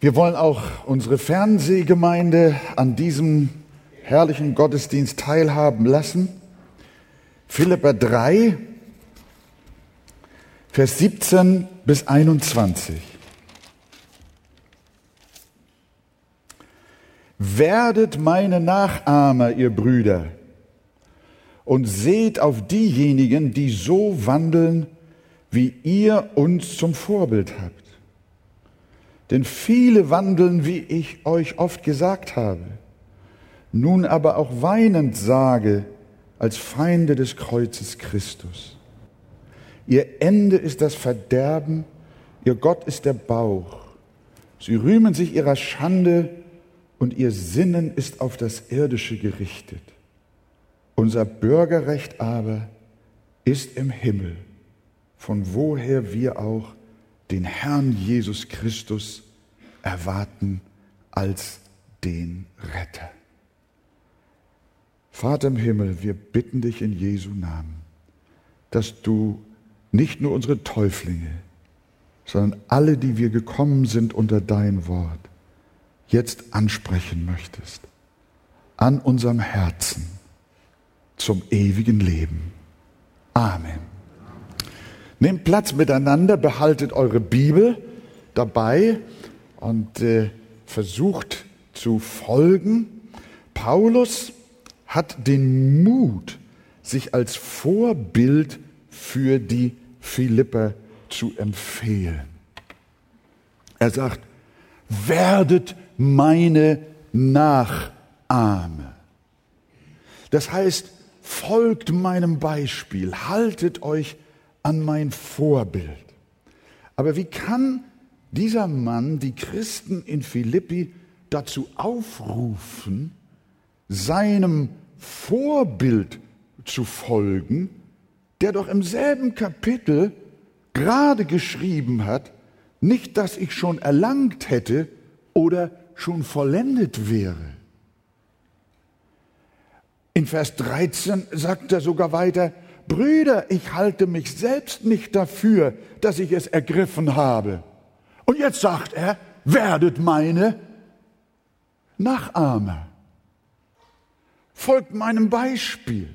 Wir wollen auch unsere Fernsehgemeinde an diesem herrlichen Gottesdienst teilhaben lassen. Philipper 3, Vers 17 bis 21. Werdet meine Nachahmer, ihr Brüder, und seht auf diejenigen, die so wandeln, wie ihr uns zum Vorbild habt. Denn viele wandeln, wie ich euch oft gesagt habe, nun aber auch weinend sage, als Feinde des Kreuzes Christus. Ihr Ende ist das Verderben, ihr Gott ist der Bauch. Sie rühmen sich ihrer Schande und ihr Sinnen ist auf das Irdische gerichtet. Unser Bürgerrecht aber ist im Himmel, von woher wir auch den Herrn Jesus Christus erwarten als den Retter. Vater im Himmel, wir bitten dich in Jesu Namen, dass du nicht nur unsere Täuflinge, sondern alle, die wir gekommen sind unter dein Wort, jetzt ansprechen möchtest, an unserem Herzen zum ewigen Leben. Amen. Nehmt Platz miteinander, behaltet eure Bibel dabei und äh, versucht zu folgen. Paulus hat den Mut, sich als Vorbild für die Philipper zu empfehlen. Er sagt, werdet meine Nachahme. Das heißt, folgt meinem Beispiel, haltet euch an mein Vorbild. Aber wie kann dieser Mann die Christen in Philippi dazu aufrufen, seinem Vorbild zu folgen, der doch im selben Kapitel gerade geschrieben hat, nicht, dass ich schon erlangt hätte oder schon vollendet wäre. In Vers 13 sagt er sogar weiter, Brüder, ich halte mich selbst nicht dafür, dass ich es ergriffen habe. Und jetzt sagt er, werdet meine Nachahmer. Folgt meinem Beispiel.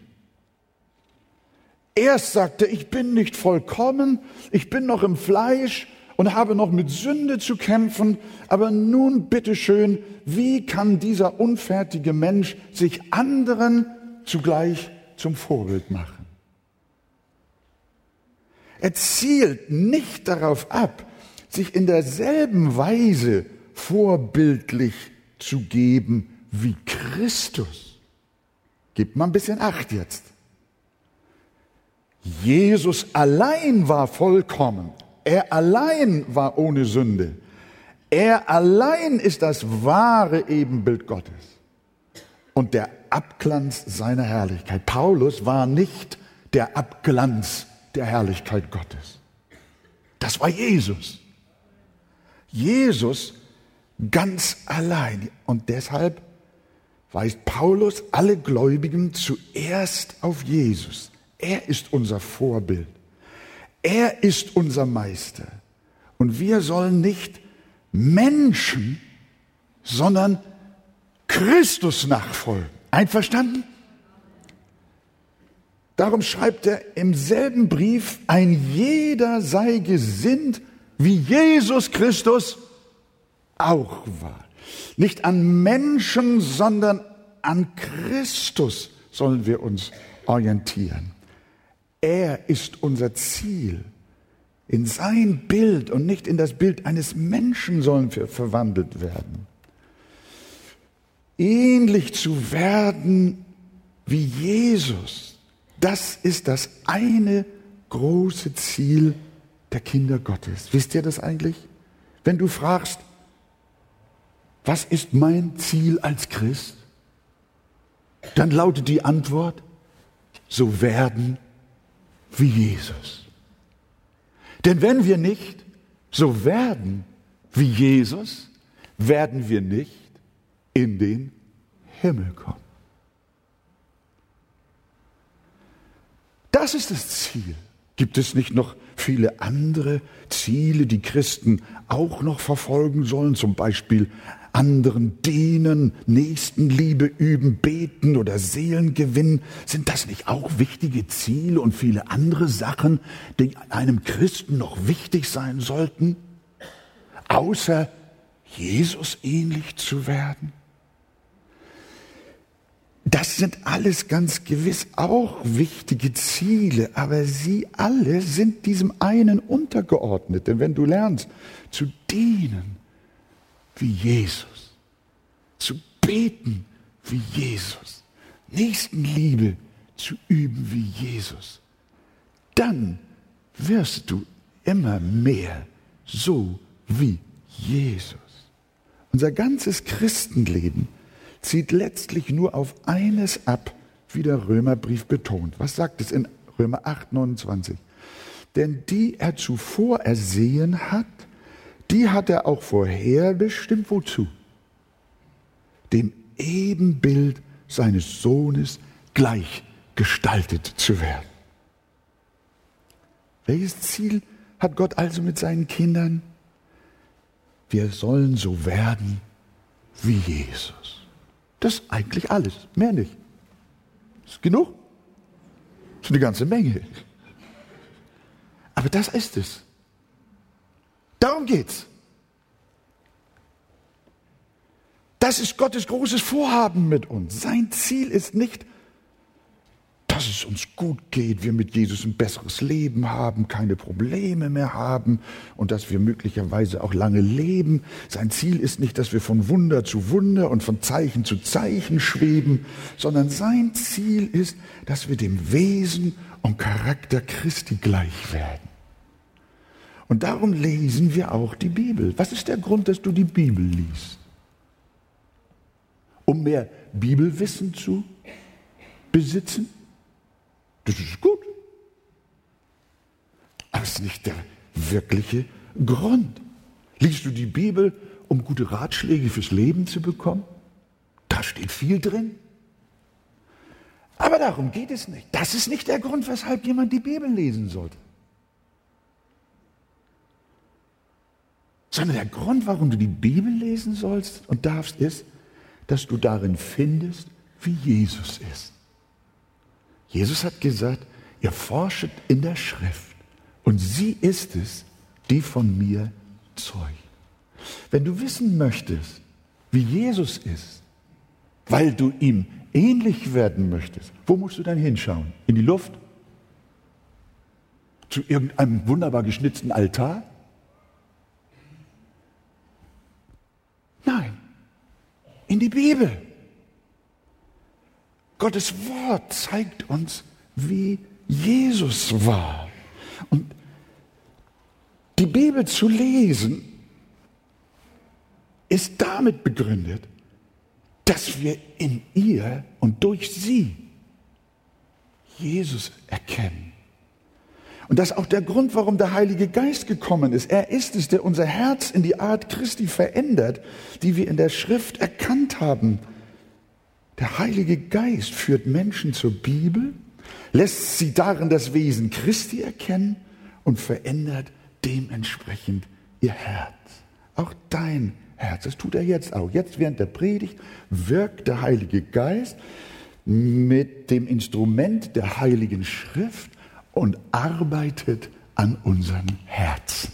Erst sagte, ich bin nicht vollkommen, ich bin noch im Fleisch und habe noch mit Sünde zu kämpfen, aber nun bitteschön, wie kann dieser unfertige Mensch sich anderen zugleich zum Vorbild machen? Er zielt nicht darauf ab, sich in derselben Weise vorbildlich zu geben wie Christus. Gebt mal ein bisschen Acht jetzt. Jesus allein war vollkommen. Er allein war ohne Sünde. Er allein ist das wahre Ebenbild Gottes und der Abglanz seiner Herrlichkeit. Paulus war nicht der Abglanz der Herrlichkeit Gottes. Das war Jesus. Jesus ganz allein. Und deshalb weist Paulus alle Gläubigen zuerst auf Jesus. Er ist unser Vorbild. Er ist unser Meister. Und wir sollen nicht Menschen, sondern Christus nachfolgen. Einverstanden? Darum schreibt er im selben Brief, ein jeder sei gesinnt, wie Jesus Christus auch war. Nicht an Menschen, sondern an Christus sollen wir uns orientieren. Er ist unser Ziel. In sein Bild und nicht in das Bild eines Menschen sollen wir verwandelt werden. Ähnlich zu werden wie Jesus, das ist das eine große Ziel der Kinder Gottes. Wisst ihr das eigentlich? Wenn du fragst, was ist mein Ziel als Christ? Dann lautet die Antwort, so werden wie Jesus. Denn wenn wir nicht so werden wie Jesus, werden wir nicht in den Himmel kommen. Das ist das Ziel. Gibt es nicht noch viele andere Ziele, die Christen auch noch verfolgen sollen, zum Beispiel anderen dienen, Nächstenliebe üben, beten oder Seelen gewinnen? Sind das nicht auch wichtige Ziele und viele andere Sachen, die einem Christen noch wichtig sein sollten, außer Jesus ähnlich zu werden? Das sind alles ganz gewiss auch wichtige Ziele, aber sie alle sind diesem einen untergeordnet. Denn wenn du lernst zu dienen wie Jesus, zu beten wie Jesus, Nächstenliebe zu üben wie Jesus, dann wirst du immer mehr so wie Jesus. Unser ganzes Christenleben zieht letztlich nur auf eines ab, wie der Römerbrief betont. Was sagt es in Römer 8, 29? Denn die er zuvor ersehen hat, die hat er auch vorherbestimmt wozu? Dem Ebenbild seines Sohnes gleichgestaltet zu werden. Welches Ziel hat Gott also mit seinen Kindern? Wir sollen so werden wie Jesus. Das ist eigentlich alles, mehr nicht. Ist genug? Das ist eine ganze Menge. Aber das ist es. Darum geht's. Das ist Gottes großes Vorhaben mit uns. Sein Ziel ist nicht, dass es uns gut geht, wir mit Jesus ein besseres Leben haben, keine Probleme mehr haben und dass wir möglicherweise auch lange leben. Sein Ziel ist nicht, dass wir von Wunder zu Wunder und von Zeichen zu Zeichen schweben, sondern sein Ziel ist, dass wir dem Wesen und Charakter Christi gleich werden. Und darum lesen wir auch die Bibel. Was ist der Grund, dass du die Bibel liest? Um mehr Bibelwissen zu besitzen? Das ist gut. Aber es ist nicht der wirkliche Grund. Liest du die Bibel, um gute Ratschläge fürs Leben zu bekommen? Da steht viel drin. Aber darum geht es nicht. Das ist nicht der Grund, weshalb jemand die Bibel lesen sollte. Sondern der Grund, warum du die Bibel lesen sollst und darfst, ist, dass du darin findest, wie Jesus ist. Jesus hat gesagt, ihr forschet in der Schrift und sie ist es, die von mir zeugt. Wenn du wissen möchtest, wie Jesus ist, weil du ihm ähnlich werden möchtest, wo musst du dann hinschauen? In die Luft? Zu irgendeinem wunderbar geschnitzten Altar? Nein, in die Bibel. Gottes Wort zeigt uns, wie Jesus war. Und die Bibel zu lesen ist damit begründet, dass wir in ihr und durch sie Jesus erkennen. Und das ist auch der Grund, warum der Heilige Geist gekommen ist. Er ist es, der unser Herz in die Art Christi verändert, die wir in der Schrift erkannt haben der Heilige Geist führt Menschen zur Bibel, lässt sie darin das Wesen Christi erkennen und verändert dementsprechend ihr Herz. Auch dein Herz, das tut er jetzt auch. Jetzt während der Predigt wirkt der Heilige Geist mit dem Instrument der Heiligen Schrift und arbeitet an unseren Herzen.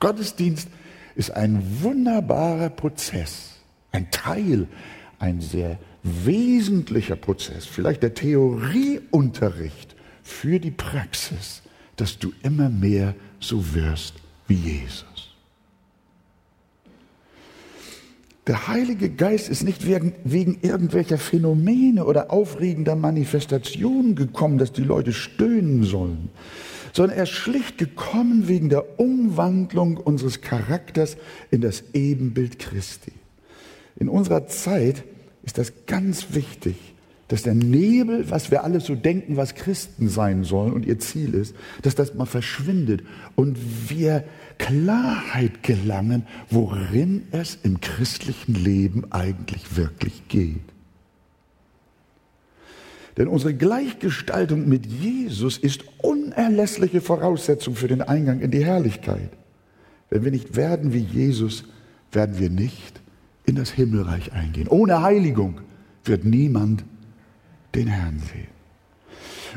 Gottesdienst ist ein wunderbarer Prozess, ein Teil, ein sehr wesentlicher Prozess, vielleicht der Theorieunterricht für die Praxis, dass du immer mehr so wirst wie Jesus. Der Heilige Geist ist nicht wegen, irgendwelcher Phänomene oder aufregender Manifestationen gekommen, dass die Leute stöhnen sollen, sondern er ist schlicht gekommen wegen der Umwandlung unseres Charakters in das Ebenbild Christi. In unserer Zeit ist das ganz wichtig, dass der Nebel, was wir alle so denken, was Christen sein sollen und ihr Ziel ist, dass das mal verschwindet und wir Klarheit gelangen, worin es im christlichen Leben eigentlich wirklich geht. Denn unsere Gleichgestaltung mit Jesus ist unerlässliche Voraussetzung für den Eingang in die Herrlichkeit. Wenn wir nicht werden wie Jesus, werden wir nicht in das Himmelreich eingehen. Ohne Heiligung wird niemand den Herrn sehen.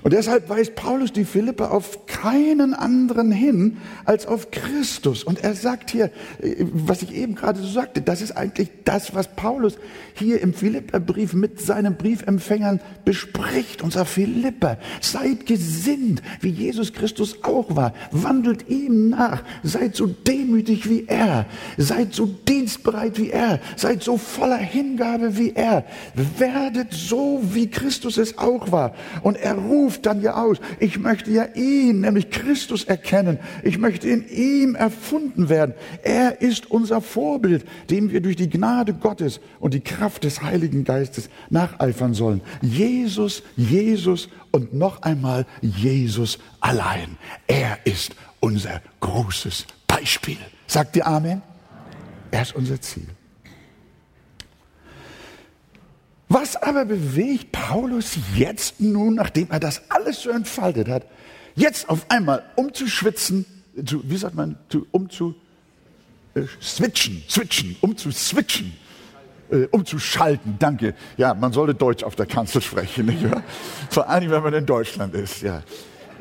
Und deshalb weist Paulus die Philippe auf keinen anderen hin als auf Christus. Und er sagt hier, was ich eben gerade so sagte, das ist eigentlich das, was Paulus hier im Philipperbrief mit seinen Briefempfängern bespricht. Sagt, Philipper, seid gesinnt, wie Jesus Christus auch war. Wandelt ihm nach. Seid so demütig wie er. Seid so dienstbereit wie er. Seid so voller Hingabe wie er. Werdet so, wie Christus es auch war. Und er ruft ruft dann ja aus, ich möchte ja ihn, nämlich Christus erkennen. Ich möchte in ihm erfunden werden. Er ist unser Vorbild, dem wir durch die Gnade Gottes und die Kraft des Heiligen Geistes nacheifern sollen. Jesus, Jesus und noch einmal Jesus allein. Er ist unser großes Beispiel. Sagt ihr Amen? Er ist unser Ziel. Was aber bewegt Paulus jetzt nun, nachdem er das alles so entfaltet hat, jetzt auf einmal umzuschwitzen, zu, wie sagt man, zu, um zu äh, switchen, switchen, um zu switchen, äh, umzuschalten, danke. Ja, man sollte Deutsch auf der Kanzel sprechen, nicht wahr? Vor allem, wenn man in Deutschland ist, ja.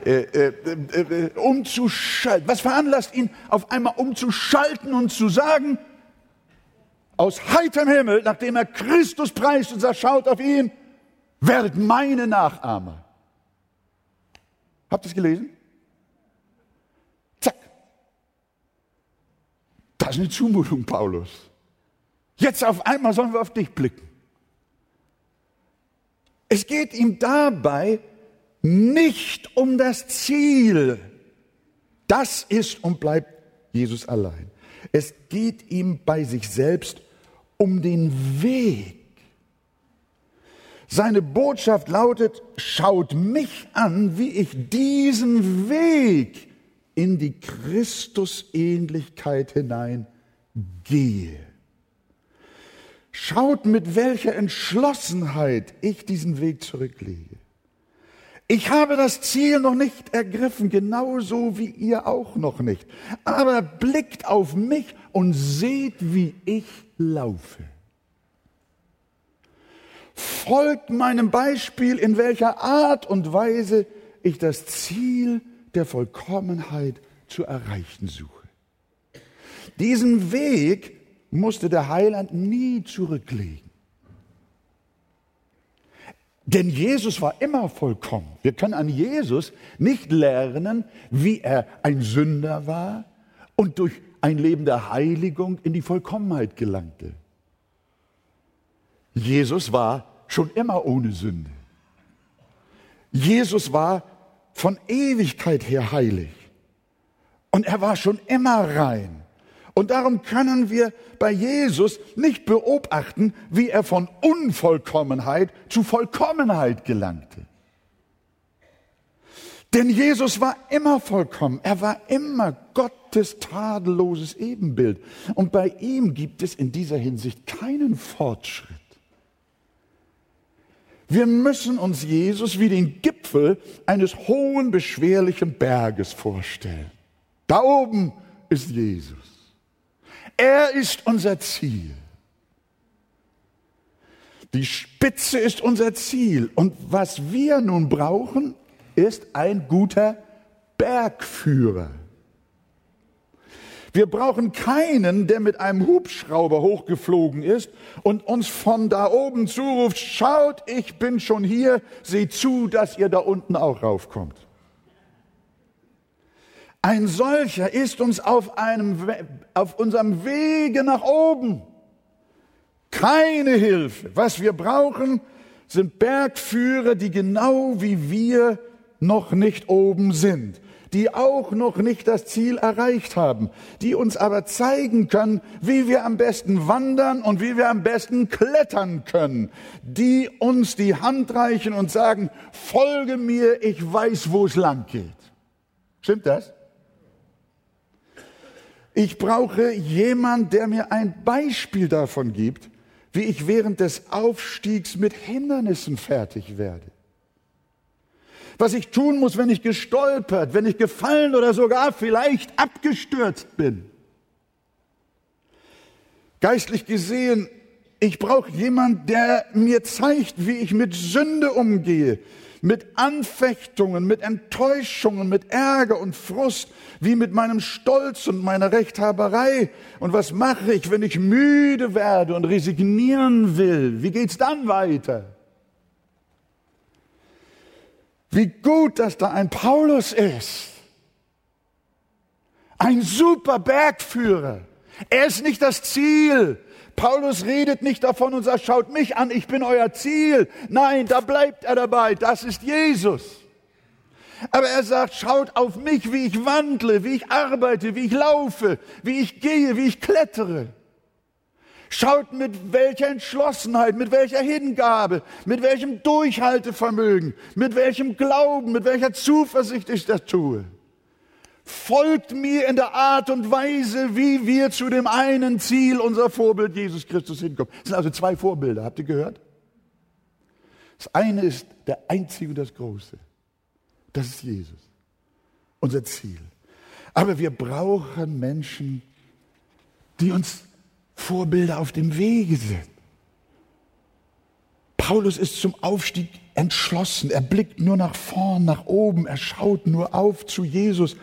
Äh, äh, äh, äh umzuschalten. Was veranlasst ihn, auf einmal umzuschalten und zu sagen, aus heiterem Himmel, nachdem er Christus preist und sagt, schaut auf ihn, werdet meine Nachahmer. Habt ihr es gelesen? Zack. Das ist eine Zumutung, Paulus. Jetzt auf einmal sollen wir auf dich blicken. Es geht ihm dabei nicht um das Ziel. Das ist und bleibt Jesus allein. Es geht ihm bei sich selbst um den Weg. Seine Botschaft lautet, schaut mich an, wie ich diesen Weg in die Christusähnlichkeit hinein gehe. Schaut, mit welcher Entschlossenheit ich diesen Weg zurücklege. Ich habe das Ziel noch nicht ergriffen, genauso wie ihr auch noch nicht. Aber blickt auf mich und seht, wie ich laufe. Folgt meinem Beispiel, in welcher Art und Weise ich das Ziel der Vollkommenheit zu erreichen suche. Diesen Weg musste der Heiland nie zurücklegen. Denn Jesus war immer vollkommen. Wir können an Jesus nicht lernen, wie er ein Sünder war und durch ein Leben der Heiligung in die Vollkommenheit gelangte. Jesus war schon immer ohne Sünde. Jesus war von Ewigkeit her heilig. Und er war schon immer rein. Und darum können wir bei Jesus nicht beobachten, wie er von Unvollkommenheit zu Vollkommenheit gelangte. Denn Jesus war immer vollkommen. Er war immer Gottes tadelloses Ebenbild. Und bei ihm gibt es in dieser Hinsicht keinen Fortschritt. Wir müssen uns Jesus wie den Gipfel eines hohen, beschwerlichen Berges vorstellen. Da oben ist Jesus. Er ist unser Ziel. Die Spitze ist unser Ziel. Und was wir nun brauchen, ist ein guter Bergführer. Wir brauchen keinen, der mit einem Hubschrauber hochgeflogen ist und uns von da oben zuruft, schaut, ich bin schon hier, seht zu, dass ihr da unten auch raufkommt. Ein solcher ist uns auf, einem, auf unserem Wege nach oben keine Hilfe. Was wir brauchen, sind Bergführer, die genau wie wir noch nicht oben sind, die auch noch nicht das Ziel erreicht haben, die uns aber zeigen können, wie wir am besten wandern und wie wir am besten klettern können, die uns die Hand reichen und sagen, folge mir, ich weiß, wo es lang geht. Stimmt das? Ich brauche jemand, der mir ein Beispiel davon gibt, wie ich während des Aufstiegs mit Hindernissen fertig werde. was ich tun muss, wenn ich gestolpert, wenn ich gefallen oder sogar vielleicht abgestürzt bin. Geistlich gesehen, ich brauche jemand, der mir zeigt, wie ich mit Sünde umgehe, mit Anfechtungen, mit Enttäuschungen, mit Ärger und Frust, wie mit meinem Stolz und meiner Rechthaberei. Und was mache ich, wenn ich müde werde und resignieren will? Wie geht's dann weiter? Wie gut, dass da ein Paulus ist. Ein super Bergführer. Er ist nicht das Ziel. Paulus redet nicht davon und sagt, schaut mich an, ich bin euer Ziel. Nein, da bleibt er dabei, das ist Jesus. Aber er sagt, schaut auf mich, wie ich wandle, wie ich arbeite, wie ich laufe, wie ich gehe, wie ich klettere. Schaut mit welcher Entschlossenheit, mit welcher Hingabe, mit welchem Durchhaltevermögen, mit welchem Glauben, mit welcher Zuversicht ich das tue. Folgt mir in der Art und Weise, wie wir zu dem einen Ziel, unser Vorbild Jesus Christus hinkommen. Es sind also zwei Vorbilder, habt ihr gehört? Das eine ist der Einzige und das Große. Das ist Jesus, unser Ziel. Aber wir brauchen Menschen, die uns Vorbilder auf dem Wege sind. Paulus ist zum Aufstieg entschlossen. Er blickt nur nach vorn, nach oben. Er schaut nur auf zu Jesus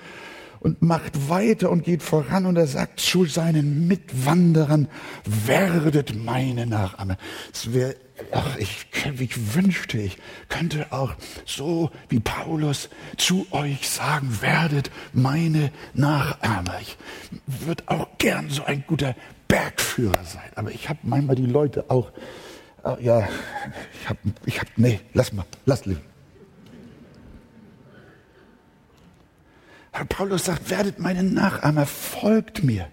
und macht weiter und geht voran und er sagt zu seinen Mitwanderern, werdet meine Nachahmer. Es wäre, ach, ich, ich wünschte, ich könnte auch so wie Paulus zu euch sagen, werdet meine Nachahmer. Ich würde auch gern so ein guter Bergführer sein, aber ich habe manchmal die Leute auch, ja, ich habe, ich habe, nee, lass mal, lass leben. Paulus sagt, werdet meine Nachahmer, folgt mir.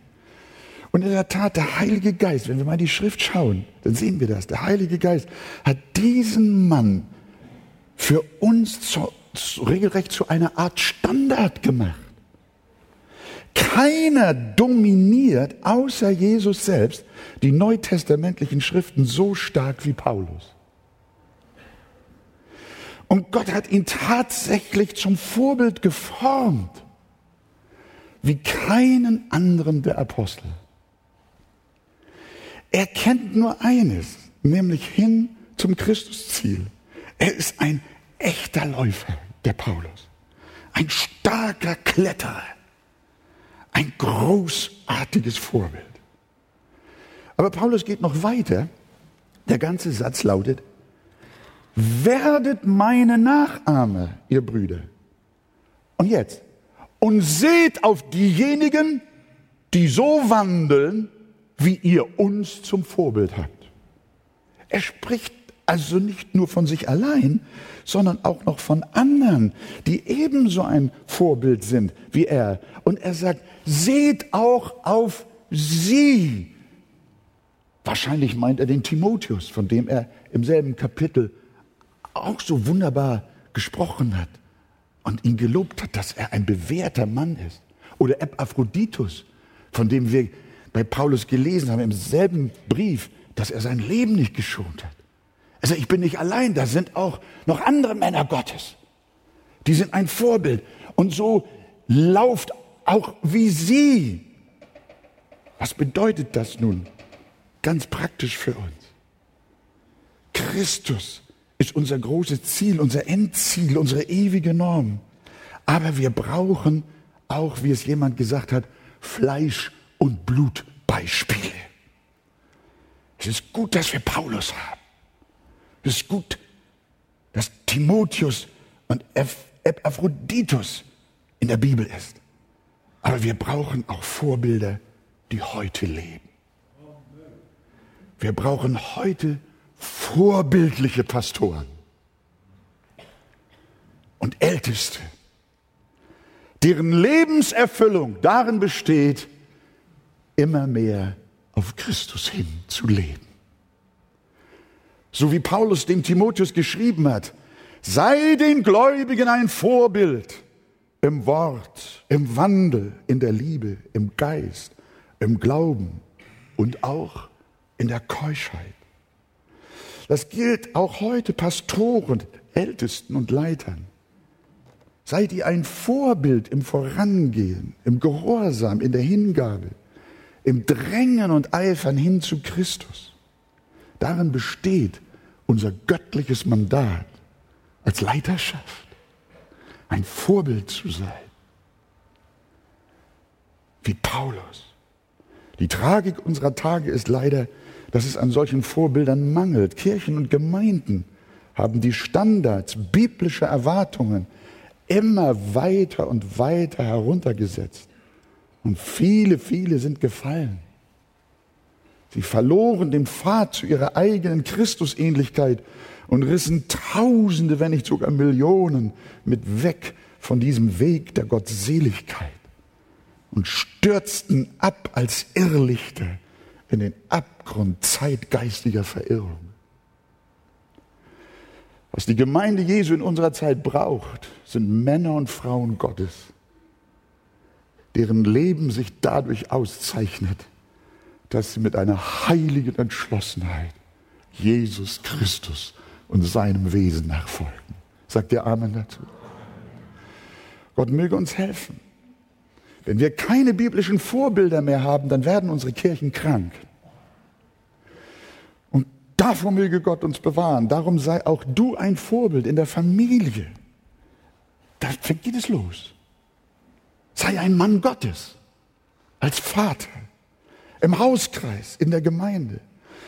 Und in der Tat, der Heilige Geist, wenn wir mal die Schrift schauen, dann sehen wir das. Der Heilige Geist hat diesen Mann für uns zu, zu, regelrecht zu einer Art Standard gemacht. Keiner dominiert außer Jesus selbst die neutestamentlichen Schriften so stark wie Paulus. Und Gott hat ihn tatsächlich zum Vorbild geformt wie keinen anderen der Apostel. Er kennt nur eines, nämlich hin zum Christusziel. Er ist ein echter Läufer, der Paulus. Ein starker Kletterer. Ein großartiges Vorbild. Aber Paulus geht noch weiter. Der ganze Satz lautet, werdet meine Nachahmer, ihr Brüder. Und jetzt, und seht auf diejenigen, die so wandeln, wie ihr uns zum Vorbild habt. Er spricht also nicht nur von sich allein, sondern auch noch von anderen, die ebenso ein Vorbild sind wie er. Und er sagt, seht auch auf sie. Wahrscheinlich meint er den Timotheus, von dem er im selben Kapitel auch so wunderbar gesprochen hat und ihn gelobt hat, dass er ein bewährter Mann ist. Oder Epaphroditus, von dem wir bei Paulus gelesen haben im selben Brief, dass er sein Leben nicht geschont hat. Also ich bin nicht allein, da sind auch noch andere Männer Gottes. Die sind ein Vorbild. Und so lauft auch wie sie. Was bedeutet das nun ganz praktisch für uns? Christus ist unser großes Ziel, unser Endziel, unsere ewige Norm. Aber wir brauchen auch, wie es jemand gesagt hat, Fleisch- und Blutbeispiele. Es ist gut, dass wir Paulus haben. Es ist gut, dass Timotheus und Epaphroditus in der Bibel ist. Aber wir brauchen auch Vorbilder, die heute leben. Wir brauchen heute vorbildliche Pastoren und Älteste, deren Lebenserfüllung darin besteht, immer mehr auf Christus hin zu leben. So wie Paulus dem Timotheus geschrieben hat, sei den Gläubigen ein Vorbild im Wort, im Wandel, in der Liebe, im Geist, im Glauben und auch in der Keuschheit. Das gilt auch heute Pastoren, Ältesten und Leitern. Seid ihr ein Vorbild im Vorangehen, im Gehorsam, in der Hingabe, im Drängen und Eifern hin zu Christus. Darin besteht unser göttliches Mandat als Leiterschaft, ein Vorbild zu sein. Wie Paulus. Die Tragik unserer Tage ist leider, dass es an solchen Vorbildern mangelt. Kirchen und Gemeinden haben die Standards biblischer Erwartungen immer weiter und weiter heruntergesetzt. Und viele, viele sind gefallen. Sie verloren den Pfad zu ihrer eigenen Christusähnlichkeit und rissen Tausende, wenn nicht sogar Millionen mit weg von diesem Weg der Gottseligkeit und stürzten ab als Irrlichter in den Abgrund zeitgeistiger Verirrung. Was die Gemeinde Jesu in unserer Zeit braucht, sind Männer und Frauen Gottes, deren Leben sich dadurch auszeichnet, dass sie mit einer heiligen Entschlossenheit Jesus Christus und seinem Wesen nachfolgen. Sagt ihr Amen dazu? Gott möge uns helfen. Wenn wir keine biblischen Vorbilder mehr haben, dann werden unsere Kirchen krank. Und davor möge Gott uns bewahren. Darum sei auch du ein Vorbild in der Familie. Da geht es los. Sei ein Mann Gottes als Vater, im Hauskreis, in der Gemeinde.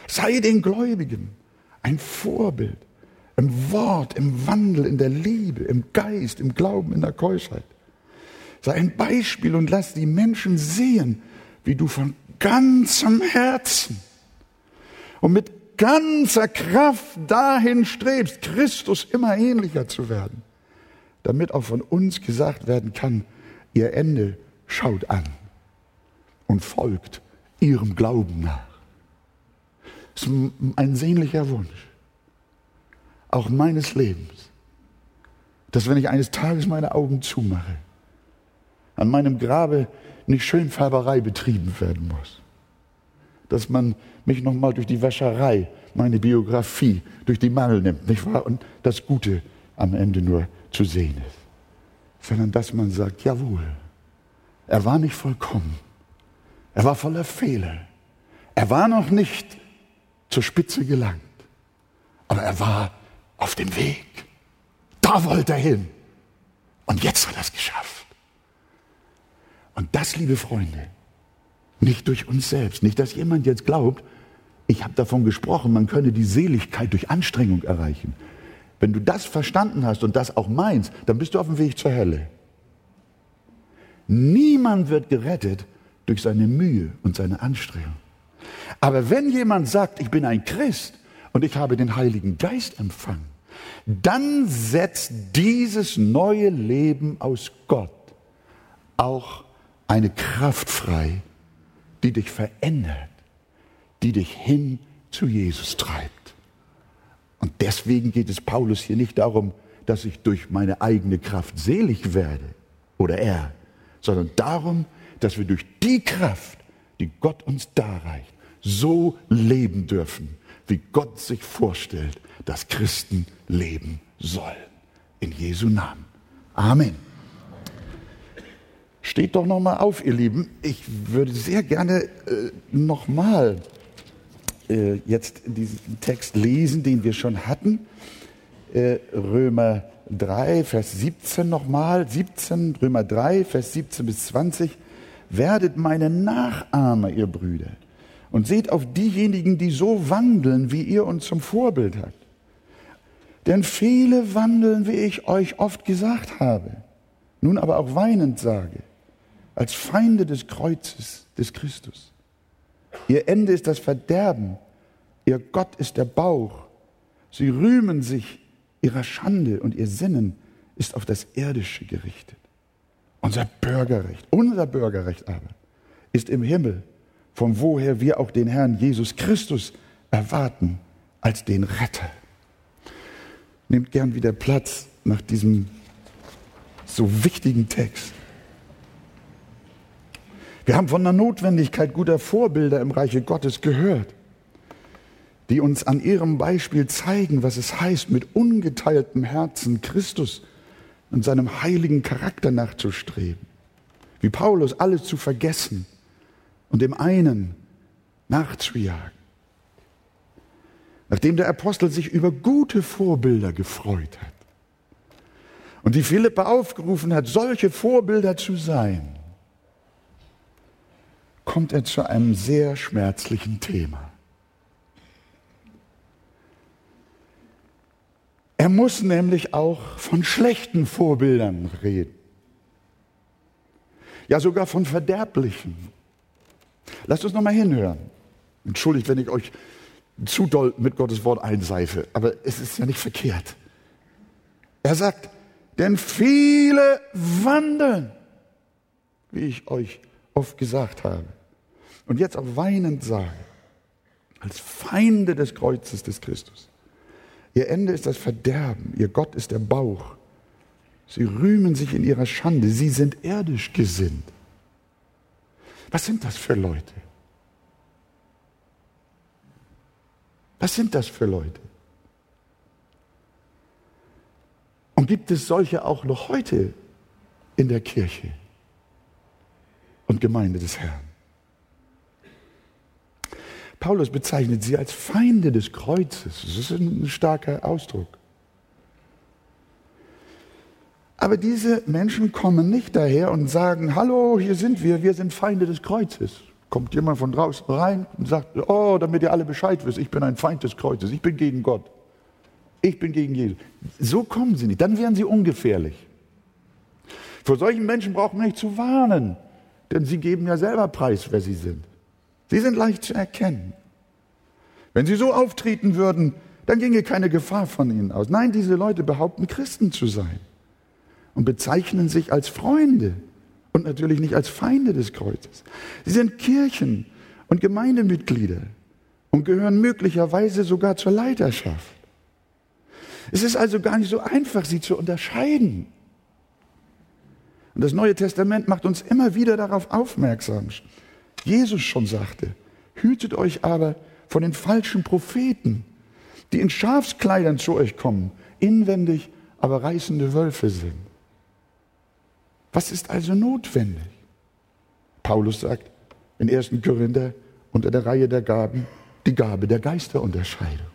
Sei den Gläubigen ein Vorbild im Wort, im Wandel, in der Liebe, im Geist, im Glauben, in der Keuschheit. Sei ein Beispiel und lass die Menschen sehen, wie du von ganzem Herzen und mit ganzer Kraft dahin strebst, Christus immer ähnlicher zu werden, damit auch von uns gesagt werden kann, ihr Ende schaut an und folgt ihrem Glauben nach. Das ist ein sehnlicher Wunsch, auch meines Lebens, dass wenn ich eines Tages meine Augen zumache, an meinem Grabe nicht Schönfärberei betrieben werden muss. Dass man mich nochmal durch die Wäscherei, meine Biografie, durch die Mangel nimmt, nicht wahr? Und das Gute am Ende nur zu sehen ist. Sondern dass man sagt, jawohl, er war nicht vollkommen. Er war voller Fehler. Er war noch nicht zur Spitze gelangt. Aber er war auf dem Weg. Da wollte er hin. Und jetzt hat er es geschafft. Und das, liebe Freunde, nicht durch uns selbst, nicht, dass jemand jetzt glaubt, ich habe davon gesprochen, man könne die Seligkeit durch Anstrengung erreichen. Wenn du das verstanden hast und das auch meinst, dann bist du auf dem Weg zur Hölle. Niemand wird gerettet durch seine Mühe und seine Anstrengung. Aber wenn jemand sagt, ich bin ein Christ und ich habe den Heiligen Geist empfangen, dann setzt dieses neue Leben aus Gott auch eine Kraft frei, die dich verändert, die dich hin zu Jesus treibt. Und deswegen geht es Paulus hier nicht darum, dass ich durch meine eigene Kraft selig werde oder er, sondern darum, dass wir durch die Kraft, die Gott uns darreicht, so leben dürfen, wie Gott sich vorstellt, dass Christen leben sollen. In Jesu Namen. Amen. Steht doch noch mal auf, ihr Lieben. Ich würde sehr gerne äh, noch mal äh, jetzt diesen Text lesen, den wir schon hatten. Äh, Römer 3, Vers 17 nochmal. 17, Römer 3, Vers 17 bis 20. Werdet meine Nachahmer, ihr Brüder, und seht auf diejenigen, die so wandeln, wie ihr uns zum Vorbild habt. Denn viele wandeln, wie ich euch oft gesagt habe, nun aber auch weinend sage als Feinde des Kreuzes des Christus. Ihr Ende ist das Verderben, ihr Gott ist der Bauch. Sie rühmen sich ihrer Schande und ihr Sinnen ist auf das Irdische gerichtet. Unser Bürgerrecht, unser Bürgerrecht aber ist im Himmel, von woher wir auch den Herrn Jesus Christus erwarten als den Retter. Nehmt gern wieder Platz nach diesem so wichtigen Text. Wir haben von der Notwendigkeit guter Vorbilder im Reiche Gottes gehört, die uns an ihrem Beispiel zeigen, was es heißt, mit ungeteiltem Herzen Christus und seinem heiligen Charakter nachzustreben. Wie Paulus alles zu vergessen und dem einen nachzujagen. Nachdem der Apostel sich über gute Vorbilder gefreut hat und die Philippe aufgerufen hat, solche Vorbilder zu sein, kommt er zu einem sehr schmerzlichen Thema. Er muss nämlich auch von schlechten Vorbildern reden. Ja, sogar von verderblichen. Lasst uns nochmal hinhören. Entschuldigt, wenn ich euch zu doll mit Gottes Wort einseife, aber es ist ja nicht verkehrt. Er sagt, denn viele wandeln, wie ich euch oft gesagt habe. Und jetzt auch weinend sagen, als Feinde des Kreuzes des Christus. Ihr Ende ist das Verderben, ihr Gott ist der Bauch. Sie rühmen sich in ihrer Schande, sie sind irdisch gesinnt. Was sind das für Leute? Was sind das für Leute? Und gibt es solche auch noch heute in der Kirche und Gemeinde des Herrn? Paulus bezeichnet sie als Feinde des Kreuzes. Das ist ein starker Ausdruck. Aber diese Menschen kommen nicht daher und sagen, hallo, hier sind wir, wir sind Feinde des Kreuzes. Kommt jemand von draußen rein und sagt, oh, damit ihr alle Bescheid wisst, ich bin ein Feind des Kreuzes, ich bin gegen Gott. Ich bin gegen Jesus. So kommen sie nicht, dann wären sie ungefährlich. Vor solchen Menschen braucht man nicht zu warnen, denn sie geben ja selber preis, wer sie sind. Sie sind leicht zu erkennen. Wenn sie so auftreten würden, dann ginge keine Gefahr von ihnen aus. Nein, diese Leute behaupten, Christen zu sein und bezeichnen sich als Freunde und natürlich nicht als Feinde des Kreuzes. Sie sind Kirchen und Gemeindemitglieder und gehören möglicherweise sogar zur Leiterschaft. Es ist also gar nicht so einfach, sie zu unterscheiden. Und das Neue Testament macht uns immer wieder darauf aufmerksam. Jesus schon sagte, hütet euch aber von den falschen Propheten, die in Schafskleidern zu euch kommen, inwendig aber reißende Wölfe sind. Was ist also notwendig? Paulus sagt in 1. Korinther unter der Reihe der Gaben die Gabe der Geisterunterscheidung.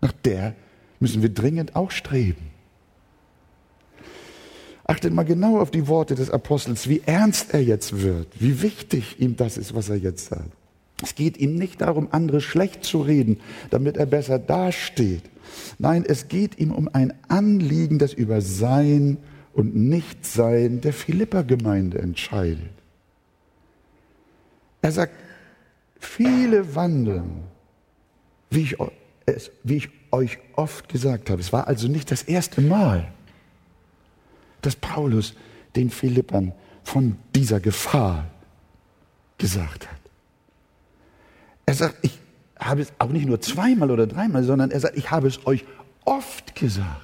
Nach der müssen wir dringend auch streben. Achtet mal genau auf die Worte des Apostels, wie ernst er jetzt wird, wie wichtig ihm das ist, was er jetzt sagt. Es geht ihm nicht darum, andere schlecht zu reden, damit er besser dasteht. Nein, es geht ihm um ein Anliegen, das über sein und Nichtsein der Philipper-Gemeinde entscheidet. Er sagt, viele wandeln, wie ich, wie ich euch oft gesagt habe. Es war also nicht das erste Mal, dass Paulus den Philippern von dieser Gefahr gesagt hat. Er sagt, ich habe es auch nicht nur zweimal oder dreimal, sondern er sagt, ich habe es euch oft gesagt.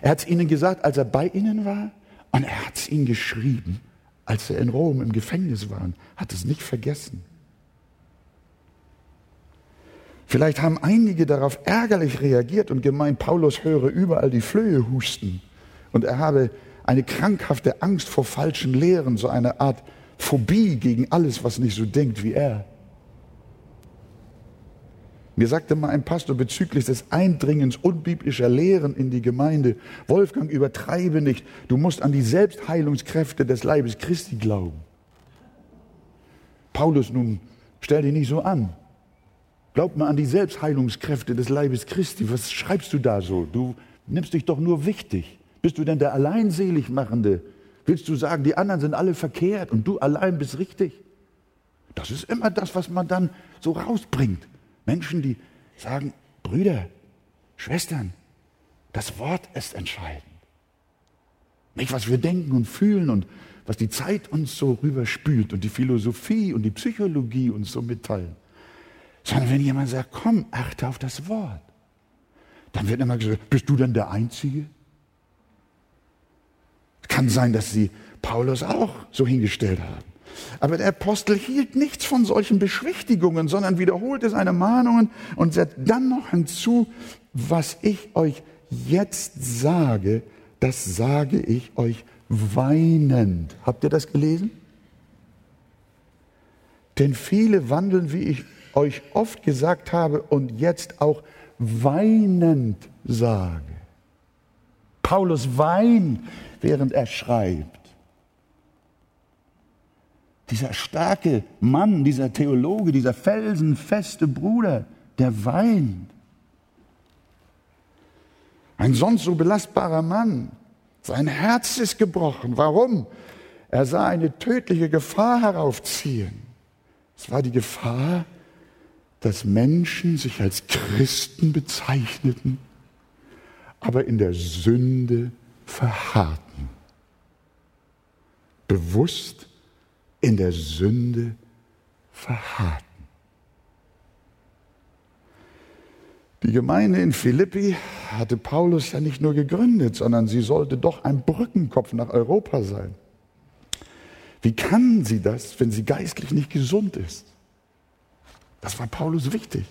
Er hat es ihnen gesagt, als er bei ihnen war und er hat es ihnen geschrieben, als er in Rom im Gefängnis war hat es nicht vergessen. Vielleicht haben einige darauf ärgerlich reagiert und gemeint, Paulus höre überall die Flöhe husten und er habe eine krankhafte Angst vor falschen Lehren, so eine Art Phobie gegen alles, was nicht so denkt wie er. Mir sagte mal ein Pastor bezüglich des Eindringens unbiblischer Lehren in die Gemeinde, Wolfgang, übertreibe nicht, du musst an die Selbstheilungskräfte des Leibes Christi glauben. Paulus nun, stell dich nicht so an. Glaub mal an die Selbstheilungskräfte des Leibes Christi. Was schreibst du da so? Du nimmst dich doch nur wichtig. Bist du denn der Alleinseligmachende? Willst du sagen, die anderen sind alle verkehrt und du allein bist richtig? Das ist immer das, was man dann so rausbringt. Menschen, die sagen, Brüder, Schwestern, das Wort ist entscheidend. Nicht, was wir denken und fühlen und was die Zeit uns so rüberspült und die Philosophie und die Psychologie uns so mitteilen. Sondern wenn jemand sagt, komm, achte auf das Wort, dann wird immer gesagt, bist du denn der Einzige? Kann sein, dass sie Paulus auch so hingestellt haben. Aber der Apostel hielt nichts von solchen Beschwichtigungen, sondern wiederholte seine Mahnungen und setzt dann noch hinzu, was ich euch jetzt sage, das sage ich euch weinend. Habt ihr das gelesen? Denn viele wandeln, wie ich euch oft gesagt habe und jetzt auch weinend sage. Paulus weint, während er schreibt. Dieser starke Mann, dieser Theologe, dieser felsenfeste Bruder, der weint. Ein sonst so belastbarer Mann. Sein Herz ist gebrochen. Warum? Er sah eine tödliche Gefahr heraufziehen. Es war die Gefahr, dass Menschen sich als Christen bezeichneten, aber in der Sünde verharrten. Bewusst in der Sünde verharrten. Die Gemeinde in Philippi hatte Paulus ja nicht nur gegründet, sondern sie sollte doch ein Brückenkopf nach Europa sein. Wie kann sie das, wenn sie geistlich nicht gesund ist? Das war Paulus wichtig.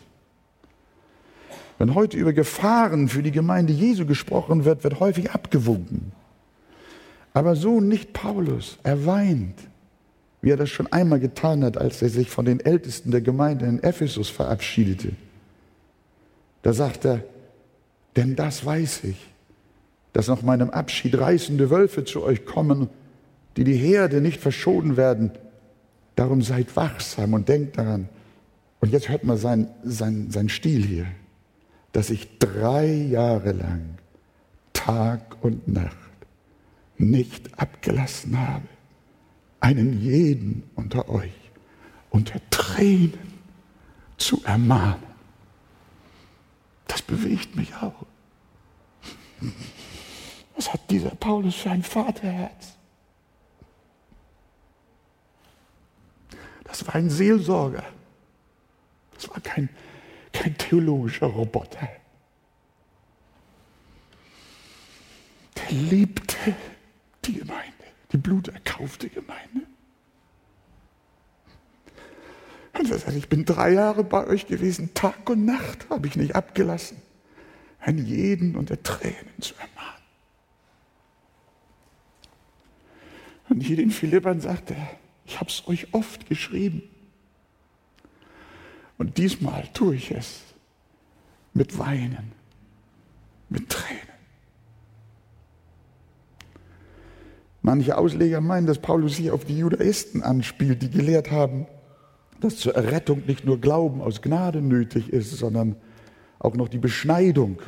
Wenn heute über Gefahren für die Gemeinde Jesu gesprochen wird, wird häufig abgewunken. Aber so nicht Paulus. Er weint, wie er das schon einmal getan hat, als er sich von den Ältesten der Gemeinde in Ephesus verabschiedete. Da sagt er, denn das weiß ich, dass nach meinem Abschied reißende Wölfe zu euch kommen, die die Herde nicht verschonen werden. Darum seid wachsam und denkt daran. Und jetzt hört mal sein, sein, sein Stil hier, dass ich drei Jahre lang Tag und Nacht nicht abgelassen habe, einen jeden unter euch unter Tränen zu ermahnen das bewegt mich auch. Was hat dieser Paulus für ein Vaterherz? Das war ein Seelsorger. Das war kein, kein theologischer Roboter. Der liebte die Gemeinde, die bluterkaufte Gemeinde. Und er sagt, ich bin drei Jahre bei euch gewesen, Tag und Nacht habe ich nicht abgelassen, einen jeden unter Tränen zu ermahnen. Und hier den Philippern sagt er, ich habe es euch oft geschrieben. Und diesmal tue ich es mit Weinen, mit Tränen. Manche Ausleger meinen, dass Paulus hier auf die Judaisten anspielt, die gelehrt haben, dass zur Errettung nicht nur Glauben aus Gnade nötig ist, sondern auch noch die Beschneidung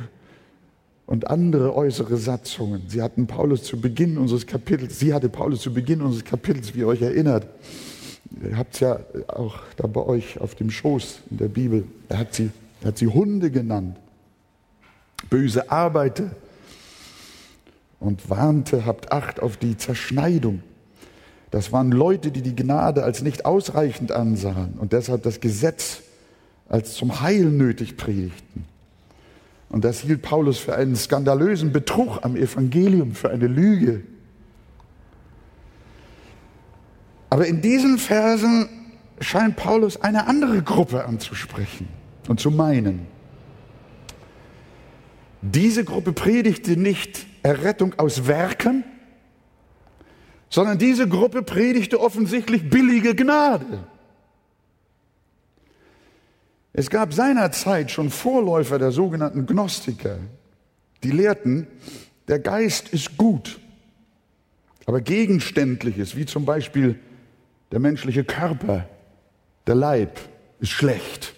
und andere äußere Satzungen. Sie hatten Paulus zu Beginn unseres Kapitels, sie hatte Paulus zu Beginn unseres Kapitels, wie ihr euch erinnert. Ihr habt es ja auch da bei euch auf dem Schoß in der Bibel. Er hat sie, er hat sie Hunde genannt, böse Arbeiter und warnte, habt Acht auf die Zerschneidung das waren Leute, die die Gnade als nicht ausreichend ansahen und deshalb das Gesetz als zum Heil nötig predigten. Und das hielt Paulus für einen skandalösen Betrug am Evangelium, für eine Lüge. Aber in diesen Versen scheint Paulus eine andere Gruppe anzusprechen und zu meinen. Diese Gruppe predigte nicht Errettung aus Werken, sondern diese Gruppe predigte offensichtlich billige Gnade. Es gab seinerzeit schon Vorläufer der sogenannten Gnostiker, die lehrten, der Geist ist gut, aber Gegenständliches, wie zum Beispiel der menschliche Körper, der Leib, ist schlecht.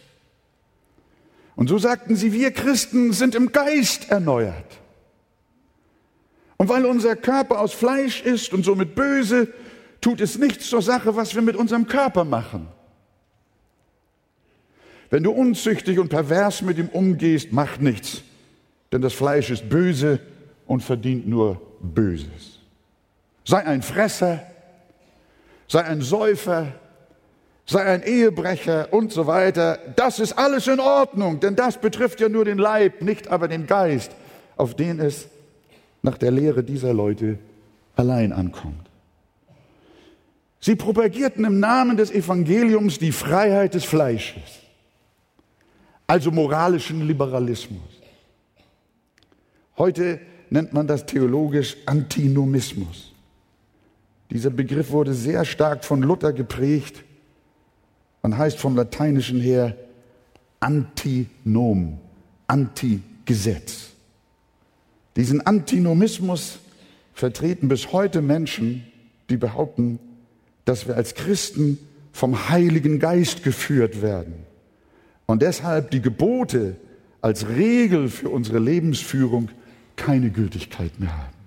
Und so sagten sie, wir Christen sind im Geist erneuert. Und weil unser Körper aus Fleisch ist und somit böse, tut es nichts zur Sache, was wir mit unserem Körper machen. Wenn du unzüchtig und pervers mit ihm umgehst, macht nichts, denn das Fleisch ist böse und verdient nur Böses. Sei ein Fresser, sei ein Säufer, sei ein Ehebrecher und so weiter. Das ist alles in Ordnung, denn das betrifft ja nur den Leib, nicht aber den Geist, auf den es nach der Lehre dieser Leute allein ankommt. Sie propagierten im Namen des Evangeliums die Freiheit des Fleisches, also moralischen Liberalismus. Heute nennt man das theologisch Antinomismus. Dieser Begriff wurde sehr stark von Luther geprägt und heißt vom Lateinischen her Antinom, Antigesetz. Diesen Antinomismus vertreten bis heute Menschen, die behaupten, dass wir als Christen vom Heiligen Geist geführt werden und deshalb die Gebote als Regel für unsere Lebensführung keine Gültigkeit mehr haben.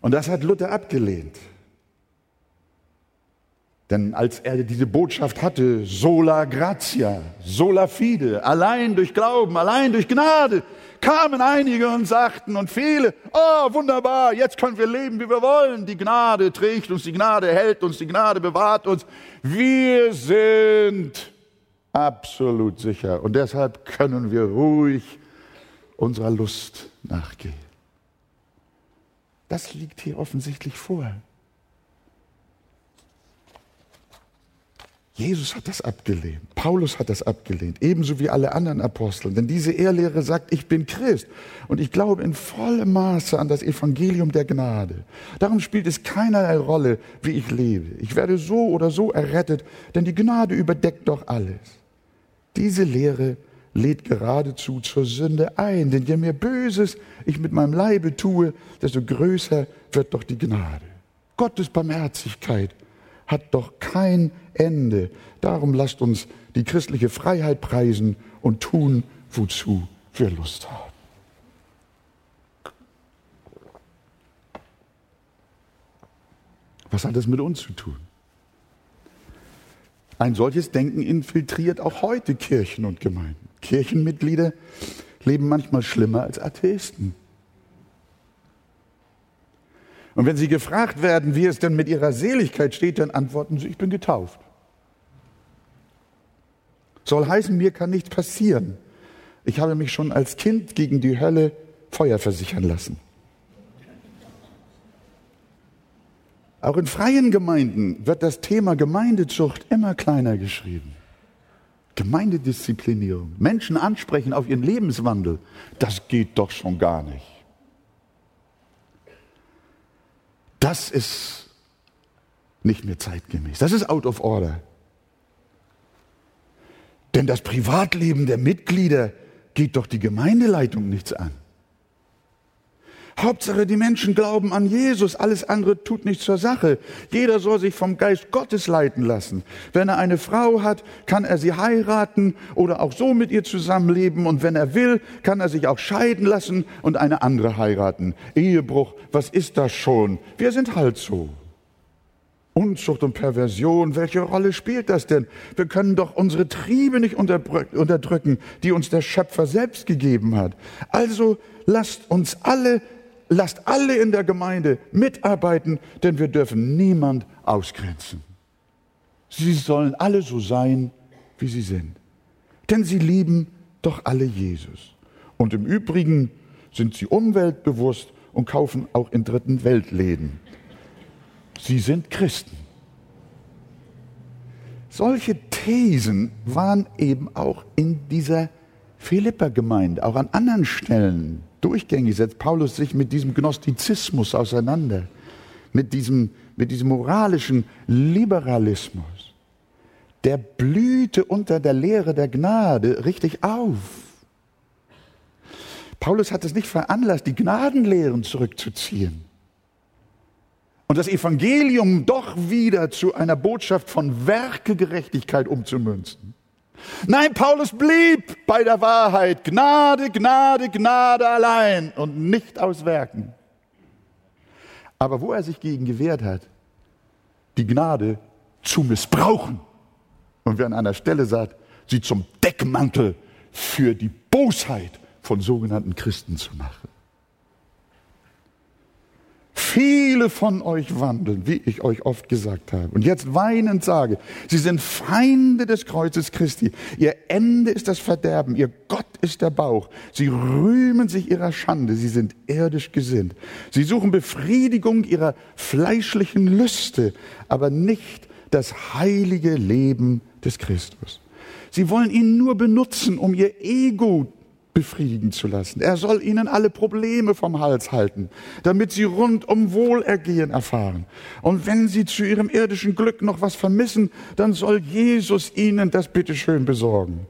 Und das hat Luther abgelehnt. Denn als er diese Botschaft hatte, sola gratia, sola fide, allein durch Glauben, allein durch Gnade, kamen einige und sagten und viele, oh wunderbar, jetzt können wir leben, wie wir wollen. Die Gnade trägt uns, die Gnade hält uns, die Gnade bewahrt uns. Wir sind absolut sicher und deshalb können wir ruhig unserer Lust nachgehen. Das liegt hier offensichtlich vor. Jesus hat das abgelehnt. Paulus hat das abgelehnt. Ebenso wie alle anderen Apostel. Denn diese Ehrlehre sagt, ich bin Christ. Und ich glaube in vollem Maße an das Evangelium der Gnade. Darum spielt es keinerlei Rolle, wie ich lebe. Ich werde so oder so errettet, denn die Gnade überdeckt doch alles. Diese Lehre lädt geradezu zur Sünde ein. Denn je mehr Böses ich mit meinem Leibe tue, desto größer wird doch die Gnade. Gottes Barmherzigkeit hat doch kein Ende. Darum lasst uns die christliche Freiheit preisen und tun, wozu wir Lust haben. Was hat das mit uns zu tun? Ein solches Denken infiltriert auch heute Kirchen und Gemeinden. Kirchenmitglieder leben manchmal schlimmer als Atheisten. Und wenn sie gefragt werden, wie es denn mit ihrer Seligkeit steht, dann antworten sie, ich bin getauft. Soll heißen, mir kann nichts passieren. Ich habe mich schon als Kind gegen die Hölle Feuer versichern lassen. Auch in freien Gemeinden wird das Thema Gemeindezucht immer kleiner geschrieben. Gemeindedisziplinierung, Menschen ansprechen auf ihren Lebenswandel, das geht doch schon gar nicht. Das ist nicht mehr zeitgemäß. Das ist out of order. Denn das Privatleben der Mitglieder geht doch die Gemeindeleitung nichts an. Hauptsache, die Menschen glauben an Jesus, alles andere tut nichts zur Sache. Jeder soll sich vom Geist Gottes leiten lassen. Wenn er eine Frau hat, kann er sie heiraten oder auch so mit ihr zusammenleben. Und wenn er will, kann er sich auch scheiden lassen und eine andere heiraten. Ehebruch, was ist das schon? Wir sind halt so. Unzucht und Perversion, welche Rolle spielt das denn? Wir können doch unsere Triebe nicht unterdrücken, die uns der Schöpfer selbst gegeben hat. Also lasst uns alle lasst alle in der Gemeinde mitarbeiten, denn wir dürfen niemand ausgrenzen. Sie sollen alle so sein, wie sie sind. Denn sie lieben doch alle Jesus. Und im Übrigen sind sie umweltbewusst und kaufen auch in dritten Weltläden. Sie sind Christen. Solche Thesen waren eben auch in dieser Philippa-Gemeinde, auch an anderen Stellen durchgängig setzt Paulus sich mit diesem Gnostizismus auseinander, mit diesem, mit diesem moralischen Liberalismus. Der blühte unter der Lehre der Gnade richtig auf. Paulus hat es nicht veranlasst, die Gnadenlehren zurückzuziehen und das Evangelium doch wieder zu einer Botschaft von Werkegerechtigkeit umzumünzen. Nein, Paulus blieb bei der Wahrheit. Gnade, Gnade, Gnade allein und nicht aus Werken. Aber wo er sich gegen gewehrt hat, die Gnade zu missbrauchen und wer an einer Stelle sagt, sie zum Deckmantel für die Bosheit von sogenannten Christen zu machen. Viele von euch wandeln, wie ich euch oft gesagt habe. Und jetzt weinend sage, sie sind Feinde des Kreuzes Christi. Ihr Ende ist das Verderben, ihr Gott ist der Bauch. Sie rühmen sich ihrer Schande, sie sind irdisch gesinnt. Sie suchen Befriedigung ihrer fleischlichen Lüste, aber nicht das heilige Leben des Christus. Sie wollen ihn nur benutzen, um ihr Ego befriedigen zu lassen. Er soll ihnen alle Probleme vom Hals halten, damit sie rundum Wohlergehen erfahren. Und wenn sie zu ihrem irdischen Glück noch was vermissen, dann soll Jesus ihnen das bitteschön besorgen.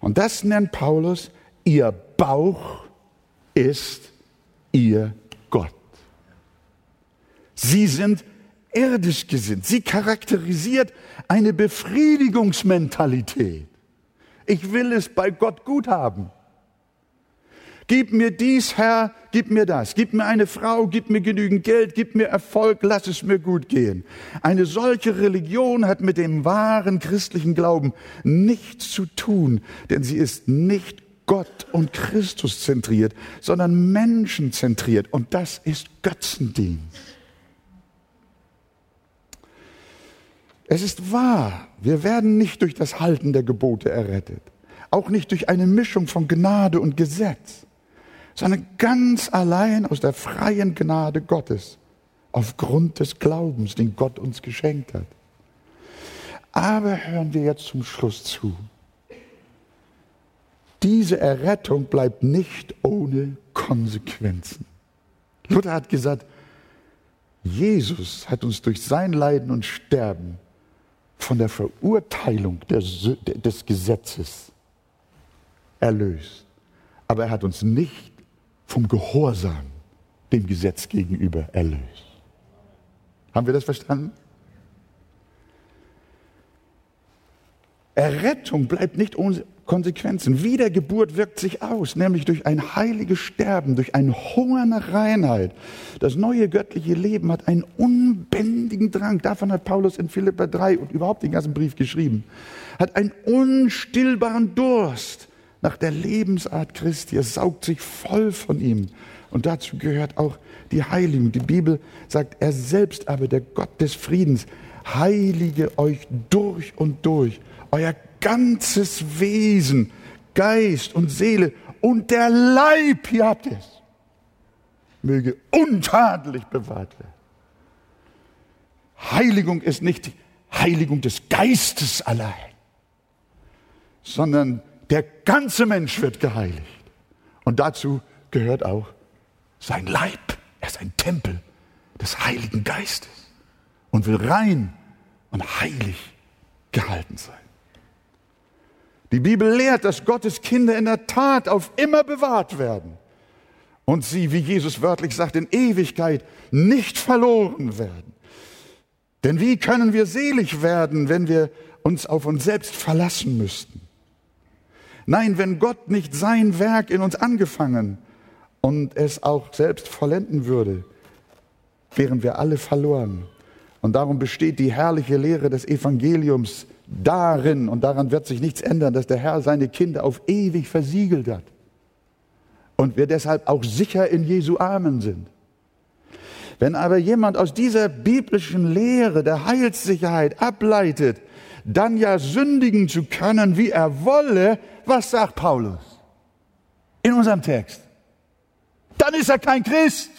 Und das nennt Paulus, ihr Bauch ist ihr Gott. Sie sind irdisch gesinnt. Sie charakterisiert eine Befriedigungsmentalität. Ich will es bei Gott gut haben. Gib mir dies, Herr, gib mir das. Gib mir eine Frau, gib mir genügend Geld, gib mir Erfolg, lass es mir gut gehen. Eine solche Religion hat mit dem wahren christlichen Glauben nichts zu tun, denn sie ist nicht Gott und Christus zentriert, sondern menschenzentriert. Und das ist Götzendienst. Es ist wahr, wir werden nicht durch das Halten der Gebote errettet, auch nicht durch eine Mischung von Gnade und Gesetz sondern ganz allein aus der freien Gnade Gottes, aufgrund des Glaubens, den Gott uns geschenkt hat. Aber hören wir jetzt zum Schluss zu. Diese Errettung bleibt nicht ohne Konsequenzen. Luther hat gesagt, Jesus hat uns durch sein Leiden und Sterben von der Verurteilung des Gesetzes erlöst. Aber er hat uns nicht vom Gehorsam dem Gesetz gegenüber erlöst. Haben wir das verstanden? Errettung bleibt nicht ohne Konsequenzen. Wiedergeburt wirkt sich aus, nämlich durch ein heiliges Sterben, durch einen Hunger nach Reinheit. Das neue göttliche Leben hat einen unbändigen Drang, davon hat Paulus in Philippa 3 und überhaupt den ganzen Brief geschrieben, hat einen unstillbaren Durst nach der Lebensart Christi. Es saugt sich voll von ihm. Und dazu gehört auch die Heiligung. Die Bibel sagt, er selbst aber, der Gott des Friedens, heilige euch durch und durch. Euer ganzes Wesen, Geist und Seele und der Leib, hier habt ihr es, möge untadelig bewahrt werden. Heiligung ist nicht die Heiligung des Geistes allein, sondern der ganze Mensch wird geheiligt. Und dazu gehört auch sein Leib. Er ist ein Tempel des Heiligen Geistes und will rein und heilig gehalten sein. Die Bibel lehrt, dass Gottes Kinder in der Tat auf immer bewahrt werden und sie, wie Jesus wörtlich sagt, in Ewigkeit nicht verloren werden. Denn wie können wir selig werden, wenn wir uns auf uns selbst verlassen müssten? Nein, wenn Gott nicht sein Werk in uns angefangen und es auch selbst vollenden würde, wären wir alle verloren. Und darum besteht die herrliche Lehre des Evangeliums darin, und daran wird sich nichts ändern, dass der Herr seine Kinder auf ewig versiegelt hat. Und wir deshalb auch sicher in Jesu Armen sind. Wenn aber jemand aus dieser biblischen Lehre der Heilssicherheit ableitet, dann ja sündigen zu können, wie er wolle, was sagt Paulus in unserem Text? Dann ist er kein Christ.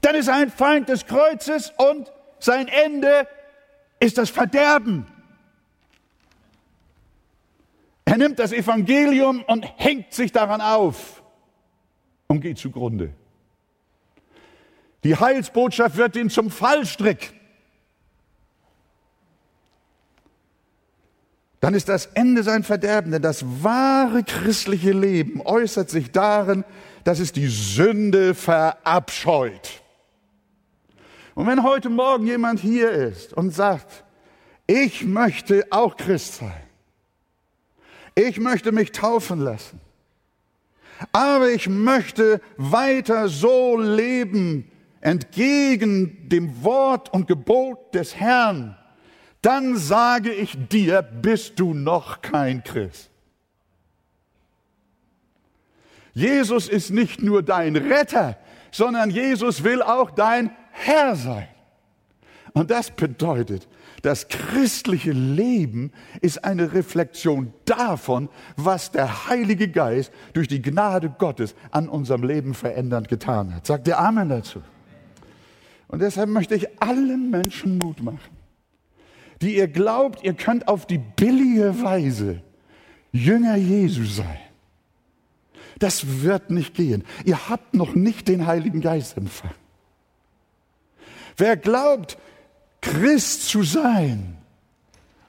Dann ist er ein Feind des Kreuzes und sein Ende ist das Verderben. Er nimmt das Evangelium und hängt sich daran auf und geht zugrunde. Die Heilsbotschaft wird ihn zum Fallstrick. Dann ist das Ende sein Verderben, denn das wahre christliche Leben äußert sich darin, dass es die Sünde verabscheut. Und wenn heute Morgen jemand hier ist und sagt, ich möchte auch Christ sein, ich möchte mich taufen lassen, aber ich möchte weiter so leben, entgegen dem Wort und Gebot des Herrn, dann sage ich dir, bist du noch kein Christ. Jesus ist nicht nur dein Retter, sondern Jesus will auch dein Herr sein. Und das bedeutet, das christliche Leben ist eine Reflexion davon, was der Heilige Geist durch die Gnade Gottes an unserem Leben verändernd getan hat. Sagt der Amen dazu. Und deshalb möchte ich allen Menschen Mut machen, die ihr glaubt, ihr könnt auf die billige Weise Jünger Jesu sein. Das wird nicht gehen. Ihr habt noch nicht den Heiligen Geist empfangen. Wer glaubt, Christ zu sein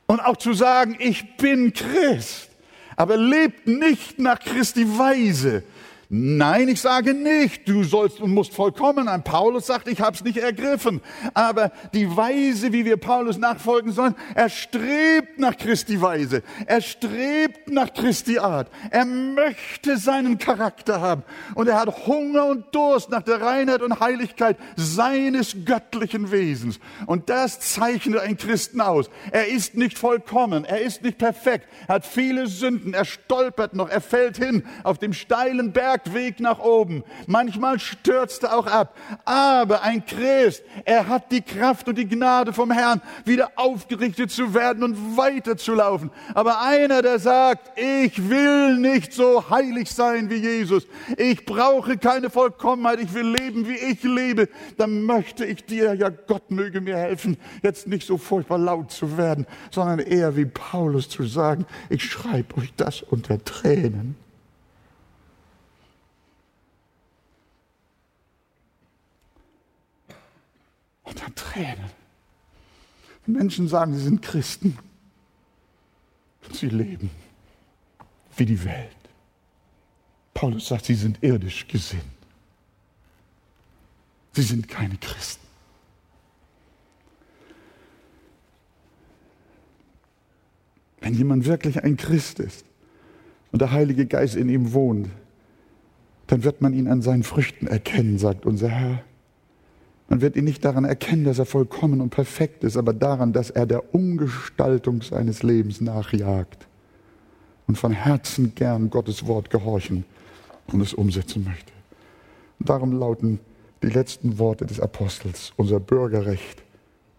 und auch zu sagen, ich bin Christ, aber lebt nicht nach Christi Weise, Nein, ich sage nicht, du sollst und musst vollkommen sein. Paulus sagt, ich habe es nicht ergriffen. Aber die Weise, wie wir Paulus nachfolgen sollen, er strebt nach Christi Weise. Er strebt nach Christi Art. Er möchte seinen Charakter haben. Und er hat Hunger und Durst nach der Reinheit und Heiligkeit seines göttlichen Wesens. Und das zeichnet einen Christen aus. Er ist nicht vollkommen. Er ist nicht perfekt. Er hat viele Sünden. Er stolpert noch. Er fällt hin auf dem steilen Berg Bergweg nach oben. Manchmal stürzt er auch ab. Aber ein Christ, er hat die Kraft und die Gnade vom Herrn, wieder aufgerichtet zu werden und weiterzulaufen. Aber einer, der sagt, ich will nicht so heilig sein wie Jesus. Ich brauche keine Vollkommenheit. Ich will leben, wie ich lebe. Dann möchte ich dir, ja Gott möge mir helfen, jetzt nicht so furchtbar laut zu werden, sondern eher wie Paulus zu sagen, ich schreibe euch das unter Tränen. Unter Tränen. Menschen sagen, sie sind Christen. Und sie leben wie die Welt. Paulus sagt, sie sind irdisch gesinnt. Sie sind keine Christen. Wenn jemand wirklich ein Christ ist und der Heilige Geist in ihm wohnt, dann wird man ihn an seinen Früchten erkennen, sagt unser Herr. Man wird ihn nicht daran erkennen, dass er vollkommen und perfekt ist, aber daran, dass er der Umgestaltung seines Lebens nachjagt und von Herzen gern Gottes Wort gehorchen und es umsetzen möchte. Darum lauten die letzten Worte des Apostels, unser Bürgerrecht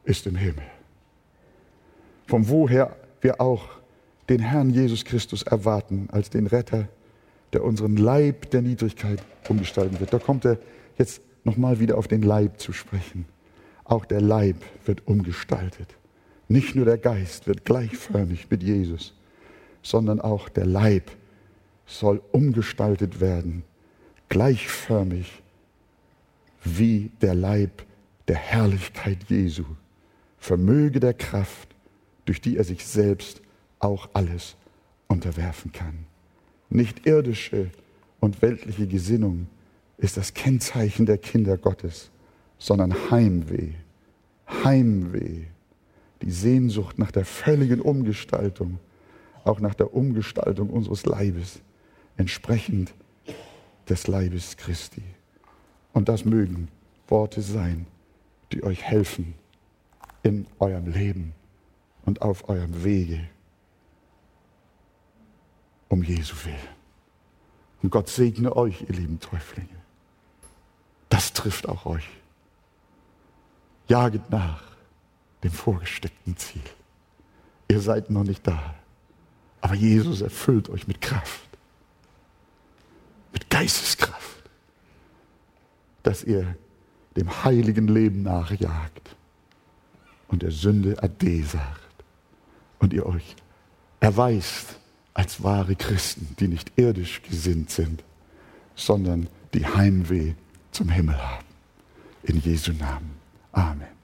ist im Himmel. Von woher wir auch den Herrn Jesus Christus erwarten als den Retter, der unseren Leib der Niedrigkeit umgestalten wird. Da kommt er jetzt nochmal wieder auf den Leib zu sprechen. Auch der Leib wird umgestaltet. Nicht nur der Geist wird gleichförmig mit Jesus, sondern auch der Leib soll umgestaltet werden, gleichförmig wie der Leib der Herrlichkeit Jesu, Vermöge der Kraft, durch die er sich selbst auch alles unterwerfen kann. Nicht irdische und weltliche Gesinnung, ist das Kennzeichen der Kinder Gottes, sondern Heimweh. Heimweh. Die Sehnsucht nach der völligen Umgestaltung, auch nach der Umgestaltung unseres Leibes, entsprechend des Leibes Christi. Und das mögen Worte sein, die euch helfen in eurem Leben und auf eurem Wege um Jesu willen. Und Gott segne euch, ihr lieben Täuflinge. Das trifft auch euch. Jaget nach dem vorgesteckten Ziel. Ihr seid noch nicht da, aber Jesus erfüllt euch mit Kraft, mit Geisteskraft, dass ihr dem heiligen Leben nachjagt und der Sünde Ade sagt und ihr euch erweist als wahre Christen, die nicht irdisch gesinnt sind, sondern die Heimweh zum Himmel haben. In Jesu Namen. Amen.